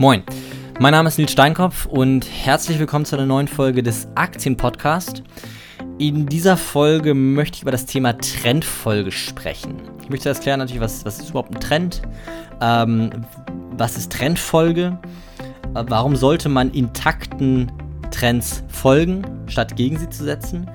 Moin, mein Name ist Nils Steinkopf und herzlich willkommen zu einer neuen Folge des Aktienpodcast. In dieser Folge möchte ich über das Thema Trendfolge sprechen. Ich möchte das klären natürlich, was, was ist überhaupt ein Trend? Ähm, was ist Trendfolge? Äh, warum sollte man intakten Trends folgen, statt gegen sie zu setzen?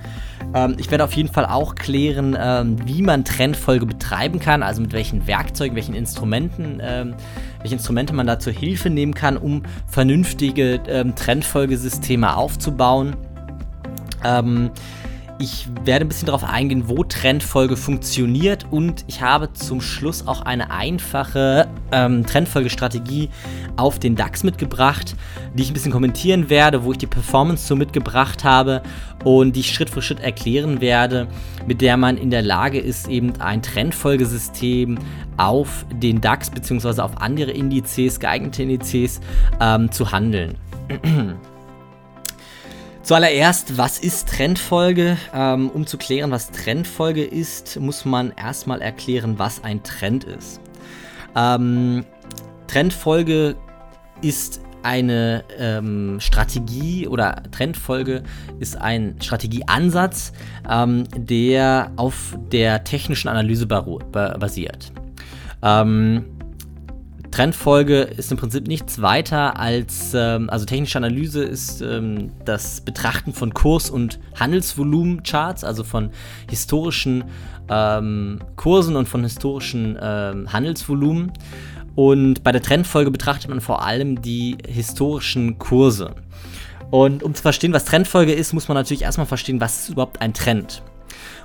Ähm, ich werde auf jeden Fall auch klären, ähm, wie man Trendfolge betreiben kann, also mit welchen Werkzeugen, welchen Instrumenten, ähm, welche Instrumente man da zur Hilfe nehmen kann, um vernünftige ähm, Trendfolgesysteme aufzubauen. Ähm, ich werde ein bisschen darauf eingehen, wo Trendfolge funktioniert und ich habe zum Schluss auch eine einfache ähm, Trendfolgestrategie auf den DAX mitgebracht, die ich ein bisschen kommentieren werde, wo ich die Performance so mitgebracht habe und die ich Schritt für Schritt erklären werde, mit der man in der Lage ist, eben ein Trendfolgesystem auf den DAX bzw. auf andere Indizes, geeignete Indizes ähm, zu handeln. Zuallererst, was ist Trendfolge? Ähm, um zu klären, was Trendfolge ist, muss man erstmal erklären, was ein Trend ist. Ähm, Trendfolge ist eine ähm, Strategie oder Trendfolge ist ein Strategieansatz, ähm, der auf der technischen Analyse basiert. Ähm, Trendfolge ist im Prinzip nichts weiter als, ähm, also technische Analyse ist ähm, das Betrachten von Kurs- und Handelsvolumencharts, also von historischen ähm, Kursen und von historischen ähm, Handelsvolumen. Und bei der Trendfolge betrachtet man vor allem die historischen Kurse. Und um zu verstehen, was Trendfolge ist, muss man natürlich erstmal verstehen, was ist überhaupt ein Trend.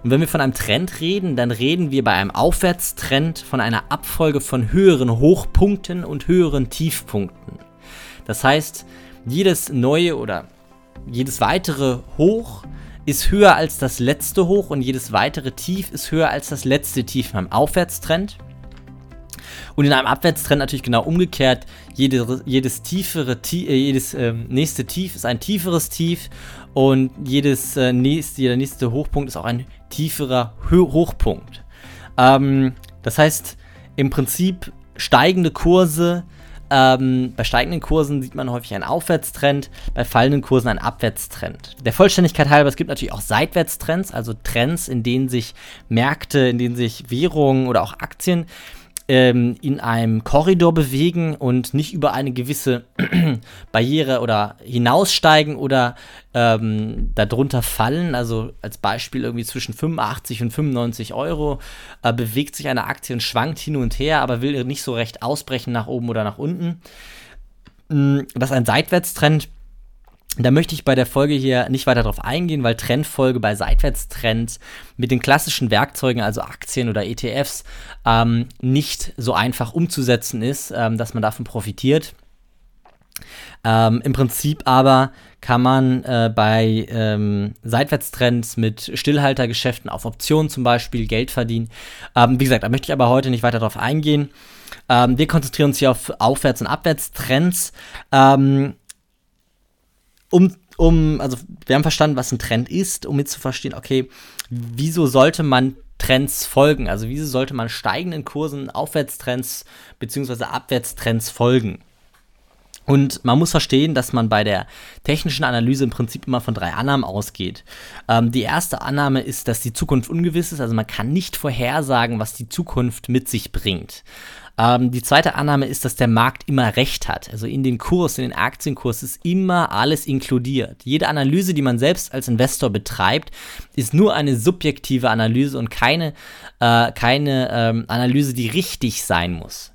Und wenn wir von einem Trend reden, dann reden wir bei einem Aufwärtstrend von einer Abfolge von höheren Hochpunkten und höheren Tiefpunkten. Das heißt, jedes neue oder jedes weitere Hoch ist höher als das letzte Hoch und jedes weitere Tief ist höher als das letzte Tief beim Aufwärtstrend. Und in einem Abwärtstrend natürlich genau umgekehrt. Jede, jedes tiefere, äh, jedes äh, nächste Tief ist ein tieferes Tief und jedes äh, nächste, jeder nächste Hochpunkt ist auch ein tieferer Ho Hochpunkt. Ähm, das heißt, im Prinzip steigende Kurse. Ähm, bei steigenden Kursen sieht man häufig einen Aufwärtstrend, bei fallenden Kursen einen Abwärtstrend. Der Vollständigkeit halber, es gibt natürlich auch Seitwärtstrends, also Trends, in denen sich Märkte, in denen sich Währungen oder auch Aktien ähm, in einem Korridor bewegen und nicht über eine gewisse Barriere oder hinaussteigen oder ähm, darunter fallen. Also als Beispiel irgendwie zwischen 85 und 95 Euro äh, bewegt sich eine Aktie und schwankt hin und her, aber will nicht so recht ausbrechen nach oben oder nach unten. Mm, das ist ein Seitwärtstrend da möchte ich bei der Folge hier nicht weiter drauf eingehen, weil Trendfolge bei Seitwärtstrends mit den klassischen Werkzeugen, also Aktien oder ETFs, ähm, nicht so einfach umzusetzen ist, ähm, dass man davon profitiert. Ähm, Im Prinzip aber kann man äh, bei ähm, Seitwärtstrends mit Stillhaltergeschäften auf Optionen zum Beispiel Geld verdienen. Ähm, wie gesagt, da möchte ich aber heute nicht weiter drauf eingehen. Ähm, wir konzentrieren uns hier auf Aufwärts- und Abwärtstrends. Ähm, um, um, also wir haben verstanden, was ein Trend ist, um jetzt zu verstehen, okay, wieso sollte man Trends folgen? Also wieso sollte man steigenden Kursen, Aufwärtstrends bzw. Abwärtstrends folgen? Und man muss verstehen, dass man bei der technischen Analyse im Prinzip immer von drei Annahmen ausgeht. Ähm, die erste Annahme ist, dass die Zukunft ungewiss ist, also man kann nicht vorhersagen, was die Zukunft mit sich bringt. Ähm, die zweite Annahme ist, dass der Markt immer recht hat. Also in den Kurs, in den Aktienkurs ist immer alles inkludiert. Jede Analyse, die man selbst als Investor betreibt, ist nur eine subjektive Analyse und keine, äh, keine ähm, Analyse, die richtig sein muss.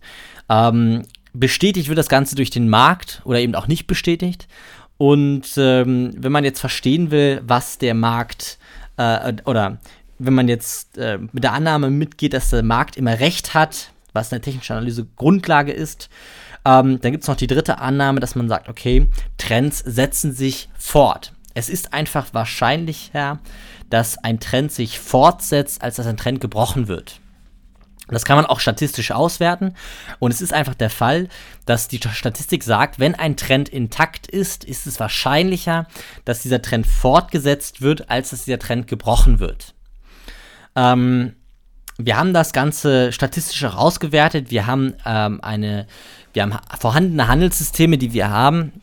Ähm, bestätigt wird das Ganze durch den Markt oder eben auch nicht bestätigt. Und ähm, wenn man jetzt verstehen will, was der Markt äh, oder wenn man jetzt äh, mit der Annahme mitgeht, dass der Markt immer recht hat, was eine technische Analyse Grundlage ist. Ähm, dann gibt es noch die dritte Annahme, dass man sagt, okay, Trends setzen sich fort. Es ist einfach wahrscheinlicher, dass ein Trend sich fortsetzt, als dass ein Trend gebrochen wird. Das kann man auch statistisch auswerten. Und es ist einfach der Fall, dass die Statistik sagt, wenn ein Trend intakt ist, ist es wahrscheinlicher, dass dieser Trend fortgesetzt wird, als dass dieser Trend gebrochen wird. Ähm, wir haben das Ganze statistisch auch ausgewertet. Wir haben ähm, eine wir haben vorhandene Handelssysteme, die wir haben,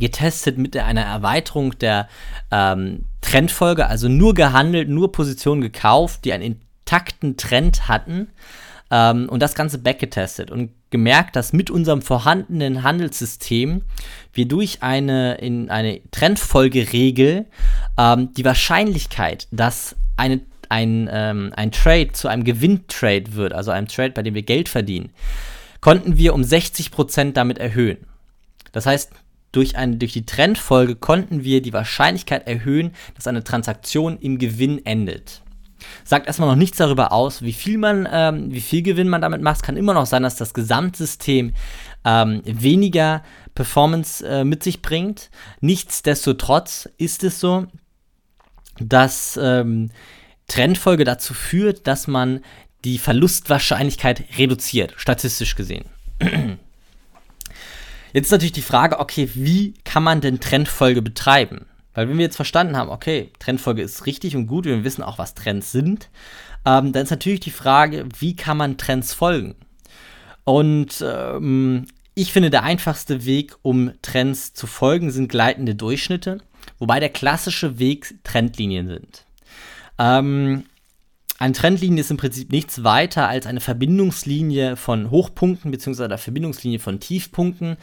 getestet mit einer Erweiterung der ähm, Trendfolge, also nur gehandelt, nur Positionen gekauft, die einen intakten Trend hatten ähm, und das Ganze backgetestet und gemerkt, dass mit unserem vorhandenen Handelssystem wir durch eine, in eine Trendfolgeregel ähm, die Wahrscheinlichkeit, dass eine, ein, ähm, ein Trade zu einem Gewinntrade wird, also einem Trade, bei dem wir Geld verdienen, konnten wir um 60% damit erhöhen. Das heißt, durch, eine, durch die Trendfolge konnten wir die Wahrscheinlichkeit erhöhen, dass eine Transaktion im Gewinn endet. Sagt erstmal noch nichts darüber aus, wie viel man, ähm, wie viel Gewinn man damit macht. Es kann immer noch sein, dass das Gesamtsystem ähm, weniger Performance äh, mit sich bringt. Nichtsdestotrotz ist es so, dass ähm, Trendfolge dazu führt, dass man die Verlustwahrscheinlichkeit reduziert, statistisch gesehen. Jetzt ist natürlich die Frage, okay, wie kann man denn Trendfolge betreiben? Weil wenn wir jetzt verstanden haben, okay, Trendfolge ist richtig und gut, wir wissen auch, was Trends sind, ähm, dann ist natürlich die Frage, wie kann man Trends folgen? Und ähm, ich finde, der einfachste Weg, um Trends zu folgen, sind gleitende Durchschnitte, wobei der klassische Weg Trendlinien sind. Ähm, eine Trendlinie ist im Prinzip nichts weiter als eine Verbindungslinie von Hochpunkten bzw. eine Verbindungslinie von Tiefpunkten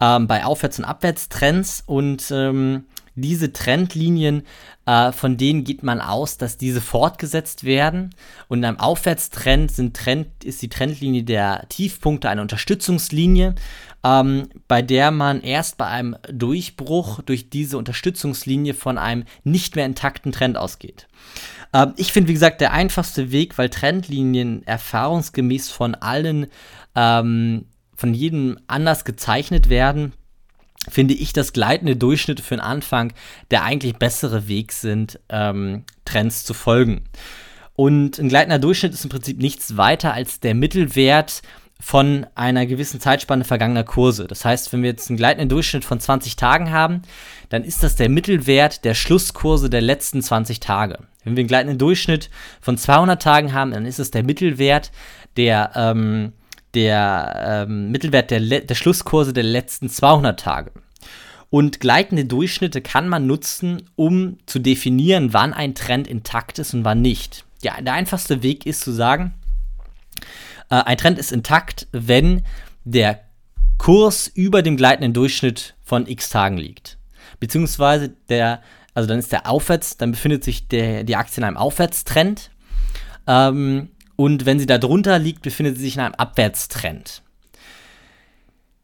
ähm, bei Aufwärts- und Abwärtstrends. Und ähm, diese Trendlinien, äh, von denen geht man aus, dass diese fortgesetzt werden. Und in einem Aufwärtstrend sind Trend, ist die Trendlinie der Tiefpunkte eine Unterstützungslinie, ähm, bei der man erst bei einem Durchbruch durch diese Unterstützungslinie von einem nicht mehr intakten Trend ausgeht. Ähm, ich finde, wie gesagt, der einfachste Weg, weil Trendlinien erfahrungsgemäß von allen, ähm, von jedem anders gezeichnet werden, finde ich, dass gleitende Durchschnitte für den Anfang der eigentlich bessere Weg sind, ähm, Trends zu folgen. Und ein gleitender Durchschnitt ist im Prinzip nichts weiter als der Mittelwert von einer gewissen Zeitspanne vergangener Kurse. Das heißt, wenn wir jetzt einen gleitenden Durchschnitt von 20 Tagen haben, dann ist das der Mittelwert der Schlusskurse der letzten 20 Tage. Wenn wir einen gleitenden Durchschnitt von 200 Tagen haben, dann ist es der Mittelwert der, ähm, der ähm, Mittelwert der, der Schlusskurse der letzten 200 Tage. Und gleitende Durchschnitte kann man nutzen, um zu definieren, wann ein Trend intakt ist und wann nicht. Ja, der einfachste Weg ist zu sagen, äh, ein Trend ist intakt, wenn der Kurs über dem gleitenden Durchschnitt von x Tagen liegt. Beziehungsweise der, also dann ist der Aufwärts, dann befindet sich der, die Aktie in einem Aufwärtstrend. Ähm, und wenn sie da drunter liegt, befindet sie sich in einem Abwärtstrend.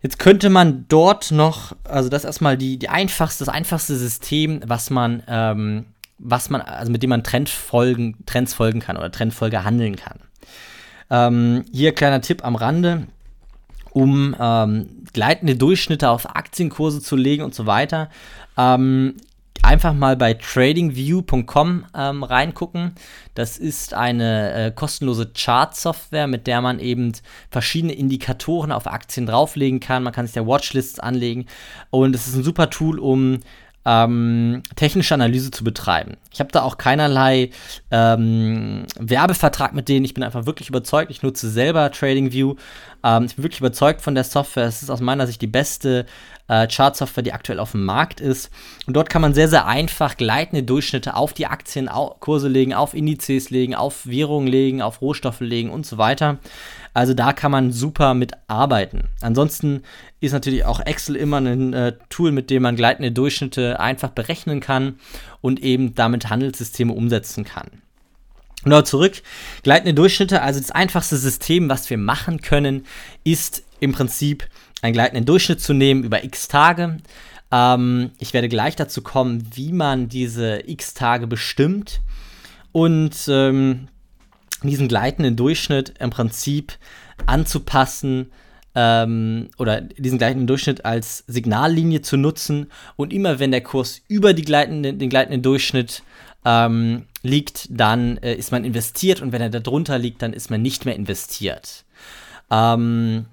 Jetzt könnte man dort noch, also das ist erstmal die, die einfachste, das einfachste System, was man, ähm, was man, also mit dem man Trend folgen, Trends folgen kann oder Trendfolge handeln kann. Ähm, hier kleiner Tipp am Rande, um ähm, gleitende Durchschnitte auf Aktienkurse zu legen und so weiter. Einfach mal bei tradingview.com ähm, reingucken. Das ist eine äh, kostenlose Chart-Software, mit der man eben verschiedene Indikatoren auf Aktien drauflegen kann. Man kann sich da Watchlists anlegen und es ist ein super Tool, um ähm, technische Analyse zu betreiben. Ich habe da auch keinerlei ähm, Werbevertrag mit denen. Ich bin einfach wirklich überzeugt. Ich nutze selber TradingView. Ähm, ich bin wirklich überzeugt von der Software. Es ist aus meiner Sicht die beste äh, Chart-Software, die aktuell auf dem Markt ist. Und dort kann man sehr, sehr einfach gleitende Durchschnitte auf die Aktienkurse legen, auf Indizes legen, auf Währungen legen, auf Rohstoffe legen und so weiter. Also da kann man super mit arbeiten. Ansonsten ist natürlich auch Excel immer ein äh, Tool, mit dem man gleitende Durchschnitte einfach berechnen kann und eben damit Handelssysteme umsetzen kann. Nur zurück, gleitende Durchschnitte, also das einfachste System, was wir machen können, ist im Prinzip einen gleitenden Durchschnitt zu nehmen über x Tage. Ähm, ich werde gleich dazu kommen, wie man diese x Tage bestimmt. Und ähm, diesen gleitenden Durchschnitt im Prinzip anzupassen ähm, oder diesen gleitenden Durchschnitt als Signallinie zu nutzen und immer wenn der Kurs über die gleitende, den gleitenden Durchschnitt ähm, liegt, dann äh, ist man investiert und wenn er darunter liegt, dann ist man nicht mehr investiert. Ähm,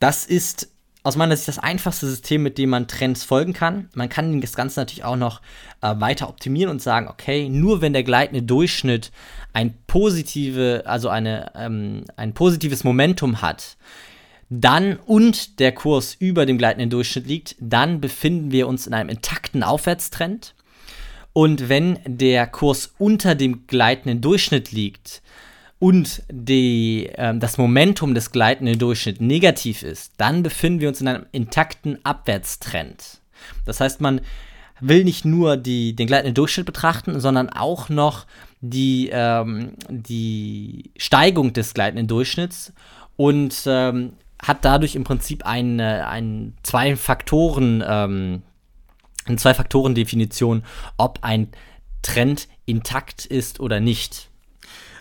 das ist aus meiner Sicht das einfachste System, mit dem man Trends folgen kann. Man kann das Ganze natürlich auch noch äh, weiter optimieren und sagen, okay, nur wenn der gleitende Durchschnitt ein positive, also eine, ähm, ein positives Momentum hat, dann und der Kurs über dem gleitenden Durchschnitt liegt, dann befinden wir uns in einem intakten Aufwärtstrend. Und wenn der Kurs unter dem gleitenden Durchschnitt liegt und die, äh, das Momentum des gleitenden Durchschnitts negativ ist, dann befinden wir uns in einem intakten Abwärtstrend. Das heißt, man will nicht nur die, den gleitenden Durchschnitt betrachten, sondern auch noch die, ähm, die Steigung des gleitenden Durchschnitts und ähm, hat dadurch im Prinzip eine, ein, zwei Faktoren, ähm, eine Zwei-Faktoren-Definition, ob ein Trend intakt ist oder nicht.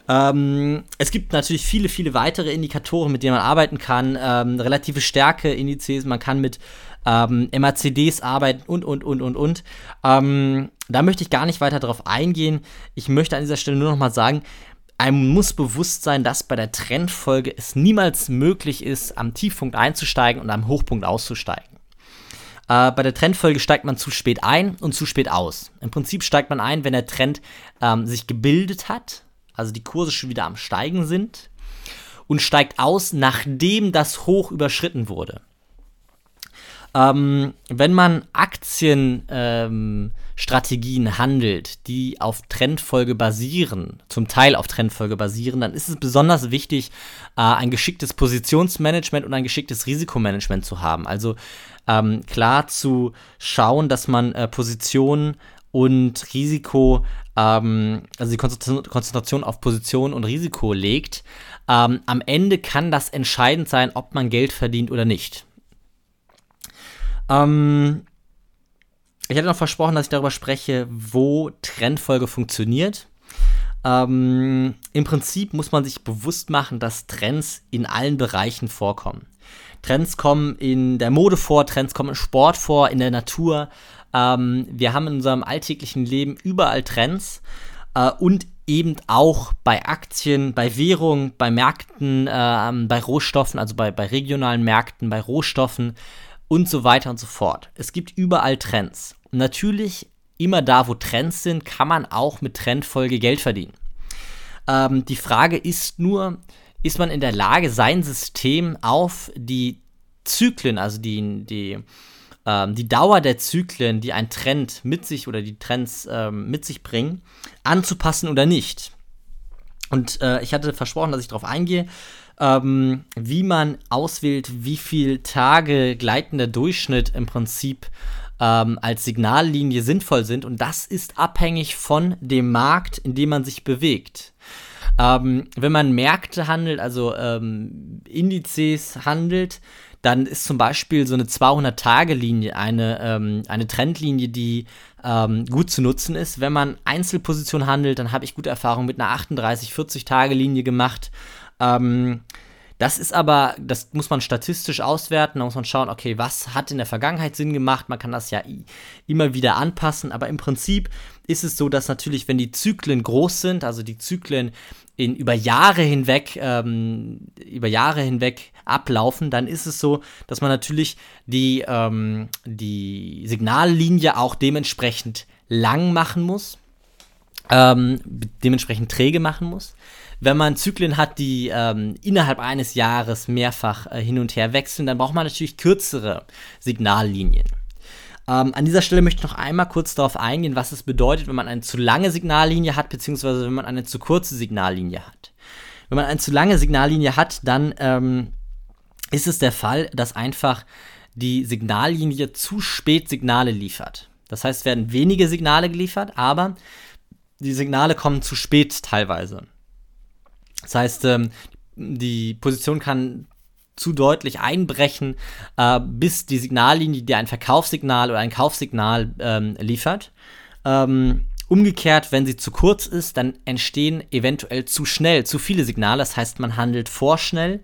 Ähm, es gibt natürlich viele, viele weitere Indikatoren, mit denen man arbeiten kann. Ähm, relative Stärke-Indizes, man kann mit ähm, MACDs arbeiten und, und, und, und, und. Ähm, da möchte ich gar nicht weiter darauf eingehen. Ich möchte an dieser Stelle nur noch mal sagen, einem muss bewusst sein, dass bei der Trendfolge es niemals möglich ist, am Tiefpunkt einzusteigen und am Hochpunkt auszusteigen. Äh, bei der Trendfolge steigt man zu spät ein und zu spät aus. Im Prinzip steigt man ein, wenn der Trend ähm, sich gebildet hat, also die Kurse schon wieder am Steigen sind, und steigt aus, nachdem das Hoch überschritten wurde. Ähm, wenn man Aktienstrategien ähm, handelt, die auf Trendfolge basieren, zum Teil auf Trendfolge basieren, dann ist es besonders wichtig, äh, ein geschicktes Positionsmanagement und ein geschicktes Risikomanagement zu haben. Also ähm, klar zu schauen, dass man äh, Positionen und Risiko, ähm, also die Konzentration auf Position und Risiko legt. Ähm, am Ende kann das entscheidend sein, ob man Geld verdient oder nicht. Ähm, ich hatte noch versprochen, dass ich darüber spreche, wo Trendfolge funktioniert. Ähm, Im Prinzip muss man sich bewusst machen, dass Trends in allen Bereichen vorkommen. Trends kommen in der Mode vor, Trends kommen im Sport vor, in der Natur. Ähm, wir haben in unserem alltäglichen Leben überall Trends äh, und eben auch bei Aktien, bei Währungen, bei Märkten, äh, bei Rohstoffen, also bei, bei regionalen Märkten, bei Rohstoffen und so weiter und so fort. Es gibt überall Trends. Natürlich, immer da, wo Trends sind, kann man auch mit Trendfolge Geld verdienen. Ähm, die Frage ist nur, ist man in der Lage, sein System auf die Zyklen, also die, die, ähm, die Dauer der Zyklen, die ein Trend mit sich oder die Trends ähm, mit sich bringen, anzupassen oder nicht? Und äh, ich hatte versprochen, dass ich darauf eingehe ähm, wie man auswählt, wie viel Tage gleitender Durchschnitt im Prinzip ähm, als Signallinie sinnvoll sind. Und das ist abhängig von dem Markt, in dem man sich bewegt. Ähm, wenn man Märkte handelt, also ähm, Indizes handelt, dann ist zum Beispiel so eine 200-Tage-Linie eine, ähm, eine Trendlinie, die ähm, gut zu nutzen ist. Wenn man Einzelposition handelt, dann habe ich gute Erfahrungen mit einer 38-40-Tage-Linie gemacht. Ähm, das ist aber, das muss man statistisch auswerten, da muss man schauen, okay, was hat in der Vergangenheit Sinn gemacht, man kann das ja immer wieder anpassen, aber im Prinzip ist es so, dass natürlich, wenn die Zyklen groß sind, also die Zyklen in über Jahre hinweg, ähm, über Jahre hinweg ablaufen, dann ist es so, dass man natürlich die, ähm, die Signallinie auch dementsprechend lang machen muss, ähm, dementsprechend träge machen muss wenn man Zyklen hat, die ähm, innerhalb eines Jahres mehrfach äh, hin und her wechseln, dann braucht man natürlich kürzere Signallinien. Ähm, an dieser Stelle möchte ich noch einmal kurz darauf eingehen, was es bedeutet, wenn man eine zu lange Signallinie hat, beziehungsweise wenn man eine zu kurze Signallinie hat. Wenn man eine zu lange Signallinie hat, dann ähm, ist es der Fall, dass einfach die Signallinie zu spät Signale liefert. Das heißt, es werden wenige Signale geliefert, aber die Signale kommen zu spät teilweise. Das heißt, ähm, die Position kann zu deutlich einbrechen, äh, bis die Signallinie dir ein Verkaufssignal oder ein Kaufsignal ähm, liefert. Ähm, umgekehrt, wenn sie zu kurz ist, dann entstehen eventuell zu schnell zu viele Signale. Das heißt, man handelt vorschnell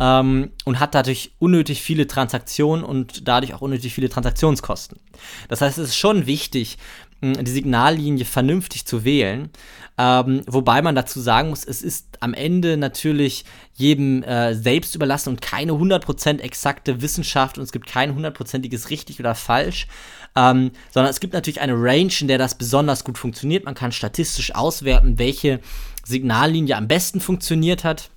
ähm, und hat dadurch unnötig viele Transaktionen und dadurch auch unnötig viele Transaktionskosten. Das heißt, es ist schon wichtig, die Signallinie vernünftig zu wählen. Ähm, wobei man dazu sagen muss, es ist am Ende natürlich jedem äh, selbst überlassen und keine 100% exakte Wissenschaft und es gibt kein hundertprozentiges richtig oder falsch, ähm, sondern es gibt natürlich eine Range, in der das besonders gut funktioniert. Man kann statistisch auswerten, welche Signallinie am besten funktioniert hat.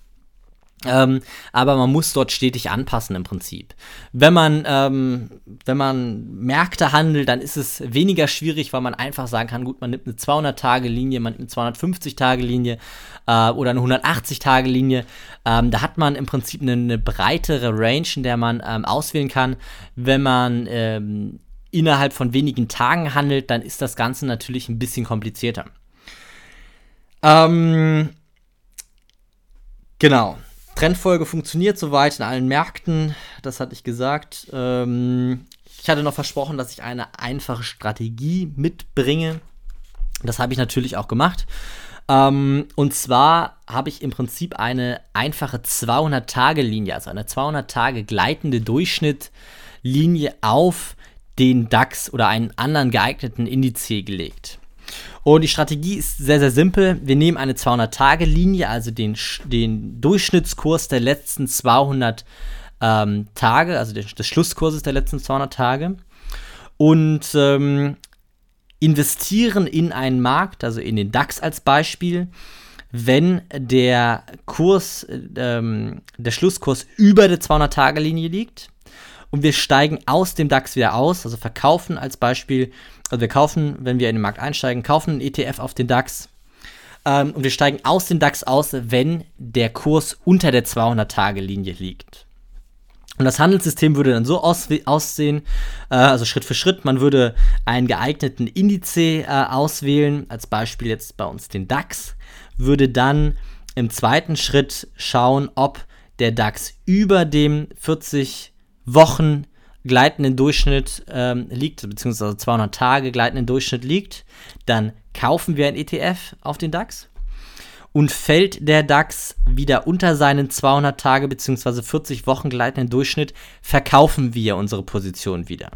Ähm, aber man muss dort stetig anpassen im Prinzip. Wenn man, ähm, wenn man Märkte handelt, dann ist es weniger schwierig, weil man einfach sagen kann, gut, man nimmt eine 200-Tage-Linie, man nimmt eine 250-Tage-Linie äh, oder eine 180-Tage-Linie. Ähm, da hat man im Prinzip eine, eine breitere Range, in der man ähm, auswählen kann. Wenn man ähm, innerhalb von wenigen Tagen handelt, dann ist das Ganze natürlich ein bisschen komplizierter. Ähm, genau. Trendfolge funktioniert soweit in allen Märkten, das hatte ich gesagt. Ähm, ich hatte noch versprochen, dass ich eine einfache Strategie mitbringe. Das habe ich natürlich auch gemacht. Ähm, und zwar habe ich im Prinzip eine einfache 200-Tage-Linie, also eine 200-Tage gleitende Durchschnittlinie auf den DAX oder einen anderen geeigneten Indiz gelegt. Und die Strategie ist sehr, sehr simpel. Wir nehmen eine 200-Tage-Linie, also den, den Durchschnittskurs der letzten 200 ähm, Tage, also des, des Schlusskurses der letzten 200 Tage, und ähm, investieren in einen Markt, also in den DAX als Beispiel, wenn der Kurs, ähm, der Schlusskurs über der 200-Tage-Linie liegt und wir steigen aus dem DAX wieder aus, also verkaufen als Beispiel also wir kaufen, wenn wir in den Markt einsteigen, kaufen einen ETF auf den DAX ähm, und wir steigen aus dem DAX aus, wenn der Kurs unter der 200-Tage-Linie liegt. Und das Handelssystem würde dann so aussehen, äh, also Schritt für Schritt, man würde einen geeigneten Indiz äh, auswählen, als Beispiel jetzt bei uns den DAX, würde dann im zweiten Schritt schauen, ob der DAX über dem 40 Wochen gleitenden Durchschnitt ähm, liegt, beziehungsweise 200 Tage gleitenden Durchschnitt liegt, dann kaufen wir ein ETF auf den DAX. Und fällt der DAX wieder unter seinen 200 Tage bzw. 40 Wochen gleitenden Durchschnitt, verkaufen wir unsere Position wieder.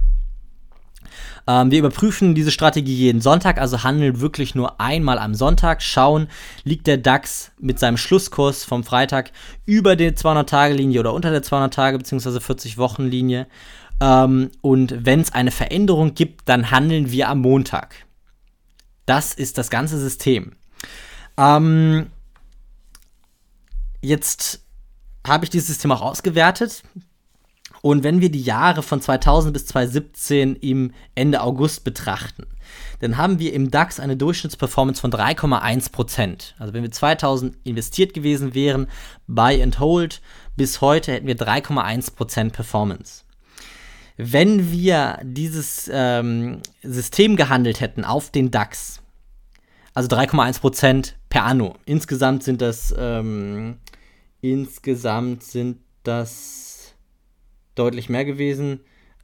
Ähm, wir überprüfen diese Strategie jeden Sonntag, also handeln wirklich nur einmal am Sonntag, schauen, liegt der DAX mit seinem Schlusskurs vom Freitag über der 200-Tage-Linie oder unter der 200-Tage- bzw. 40-Wochen-Linie ähm, und wenn es eine Veränderung gibt, dann handeln wir am Montag. Das ist das ganze System. Ähm, jetzt habe ich dieses System auch ausgewertet. Und wenn wir die Jahre von 2000 bis 2017 im Ende August betrachten, dann haben wir im DAX eine Durchschnittsperformance von 3,1%. Also wenn wir 2000 investiert gewesen wären, Buy and Hold, bis heute hätten wir 3,1% Performance wenn wir dieses ähm, System gehandelt hätten auf den DAX, also 3,1% per anno. Insgesamt sind das ähm, insgesamt sind das deutlich mehr gewesen.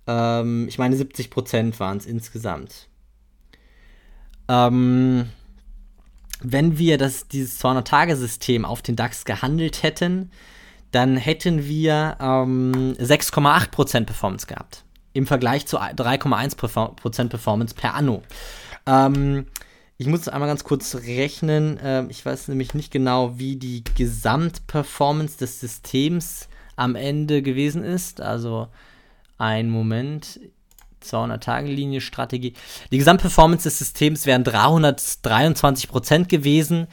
Ähm, ich meine 70% waren es insgesamt. Ähm, wenn wir das, dieses 200-Tage-System auf den DAX gehandelt hätten, dann hätten wir ähm, 6,8% Performance gehabt. Im Vergleich zu 3,1% Performance per Anno. Ähm, ich muss einmal ganz kurz rechnen. Ähm, ich weiß nämlich nicht genau, wie die Gesamtperformance des Systems am Ende gewesen ist. Also ein Moment. 200-Tage-Linie Strategie. Die Gesamtperformance des Systems wären 323% gewesen,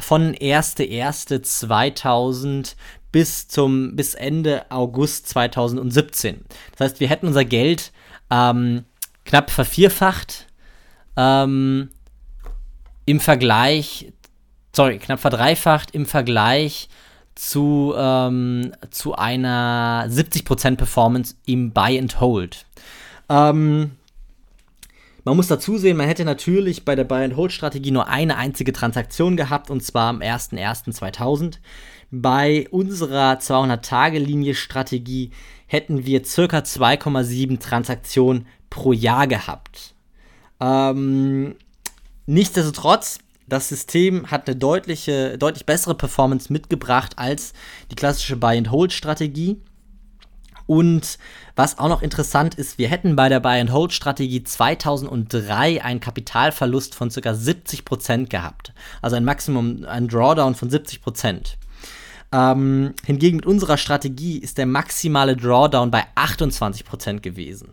von 1.1.2000 bis zum bis Ende August 2017. Das heißt, wir hätten unser Geld ähm, knapp vervierfacht ähm, im Vergleich, sorry, knapp verdreifacht im Vergleich zu, ähm, zu einer 70% Performance im Buy and Hold. Ähm, man muss dazu sehen, man hätte natürlich bei der Buy-and-Hold-Strategie nur eine einzige Transaktion gehabt, und zwar am 01.01.2000. Bei unserer 200-Tage-Linie-Strategie hätten wir circa 2,7 Transaktionen pro Jahr gehabt. Ähm, nichtsdestotrotz, das System hat eine deutliche, deutlich bessere Performance mitgebracht als die klassische Buy-and-Hold-Strategie. Und was auch noch interessant ist, wir hätten bei der Buy-and-Hold-Strategie 2003 einen Kapitalverlust von ca. 70% gehabt. Also ein Maximum, ein Drawdown von 70%. Ähm, hingegen mit unserer Strategie ist der maximale Drawdown bei 28% gewesen.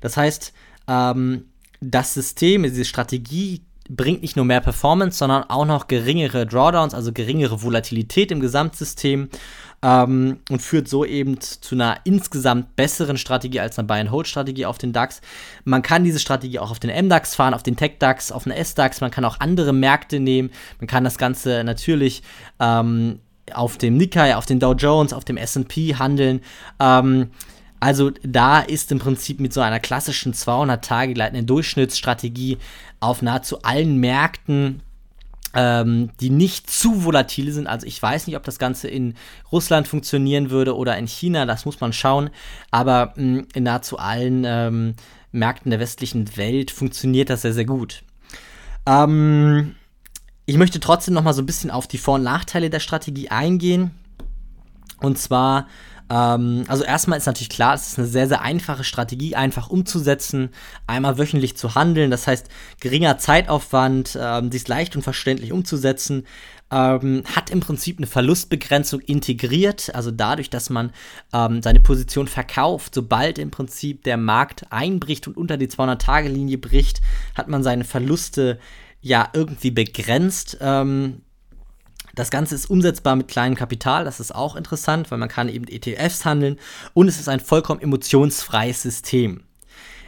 Das heißt, ähm, das System, diese Strategie bringt nicht nur mehr Performance, sondern auch noch geringere Drawdowns, also geringere Volatilität im Gesamtsystem ähm, und führt so eben zu einer insgesamt besseren Strategie als eine Buy-and-Hold-Strategie auf den DAX. Man kann diese Strategie auch auf den MDAX fahren, auf den TechDAX, auf den SDAX, man kann auch andere Märkte nehmen, man kann das Ganze natürlich ähm, auf dem Nikkei, auf den Dow Jones, auf dem S&P handeln. Ähm, also da ist im Prinzip mit so einer klassischen 200 Tage gleitenden Durchschnittsstrategie auf nahezu allen Märkten ähm, die nicht zu volatil sind. Also ich weiß nicht, ob das Ganze in Russland funktionieren würde oder in China, das muss man schauen. Aber mh, mm, in nahezu allen ähm, Märkten der westlichen Welt funktioniert das sehr, sehr gut. Ähm, ich möchte trotzdem noch mal so ein bisschen auf die Vor- und Nachteile der Strategie eingehen. Und zwar ähm, also erstmal ist natürlich klar, es ist eine sehr, sehr einfache Strategie, einfach umzusetzen, einmal wöchentlich zu handeln. Das heißt, geringer Zeitaufwand, ähm, sie ist leicht und verständlich umzusetzen. Ähm, hat im Prinzip eine Verlustbegrenzung integriert, also dadurch, dass man ähm, seine Position verkauft, sobald im Prinzip der Markt einbricht und unter die 200-Tage-Linie bricht, hat man seine Verluste ja irgendwie begrenzt. Ähm, das Ganze ist umsetzbar mit kleinem Kapital, das ist auch interessant, weil man kann eben ETFs handeln und es ist ein vollkommen emotionsfreies System.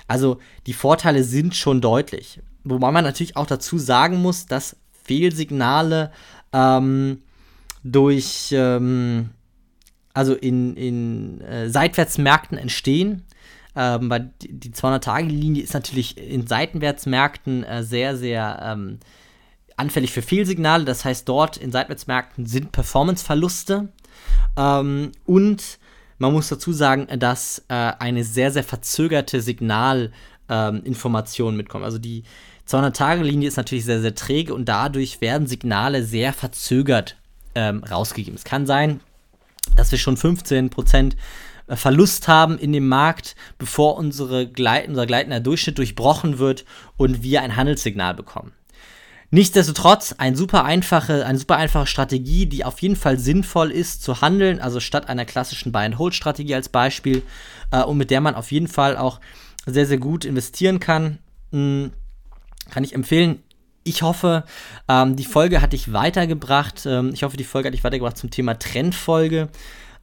Also die Vorteile sind schon deutlich. Wobei man natürlich auch dazu sagen muss, dass Fehlsignale ähm, durch, ähm, also in, in äh, Seitwärtsmärkten entstehen. Ähm, weil die 200-Tage-Linie ist natürlich in Seitenwärtsmärkten äh, sehr, sehr ähm, anfällig für Fehlsignale. Das heißt, dort in Seitwärtsmärkten sind Performanceverluste. Ähm, und man muss dazu sagen, dass äh, eine sehr, sehr verzögerte Signalinformation ähm, mitkommt. Also die 200-Tage-Linie ist natürlich sehr, sehr träge und dadurch werden Signale sehr verzögert ähm, rausgegeben. Es kann sein, dass wir schon 15% äh, Verlust haben in dem Markt, bevor unsere Gleit unser gleitender Durchschnitt durchbrochen wird und wir ein Handelssignal bekommen. Nichtsdestotrotz ein super einfache, eine super einfache Strategie, die auf jeden Fall sinnvoll ist zu handeln, also statt einer klassischen Buy-and-Hold-Strategie als Beispiel äh, und mit der man auf jeden Fall auch sehr, sehr gut investieren kann. Hm, kann ich empfehlen. Ich hoffe, ähm, die Folge hat dich weitergebracht. Ähm, ich hoffe, die Folge hat dich weitergebracht zum Thema Trendfolge.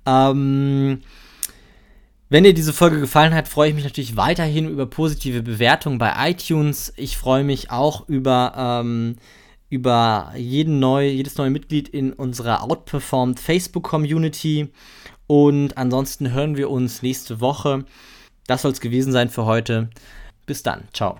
Ähm, wenn dir diese Folge gefallen hat, freue ich mich natürlich weiterhin über positive Bewertungen bei iTunes. Ich freue mich auch über, ähm, über jeden neu, jedes neue Mitglied in unserer Outperformed Facebook-Community. Und ansonsten hören wir uns nächste Woche. Das soll es gewesen sein für heute. Bis dann. Ciao.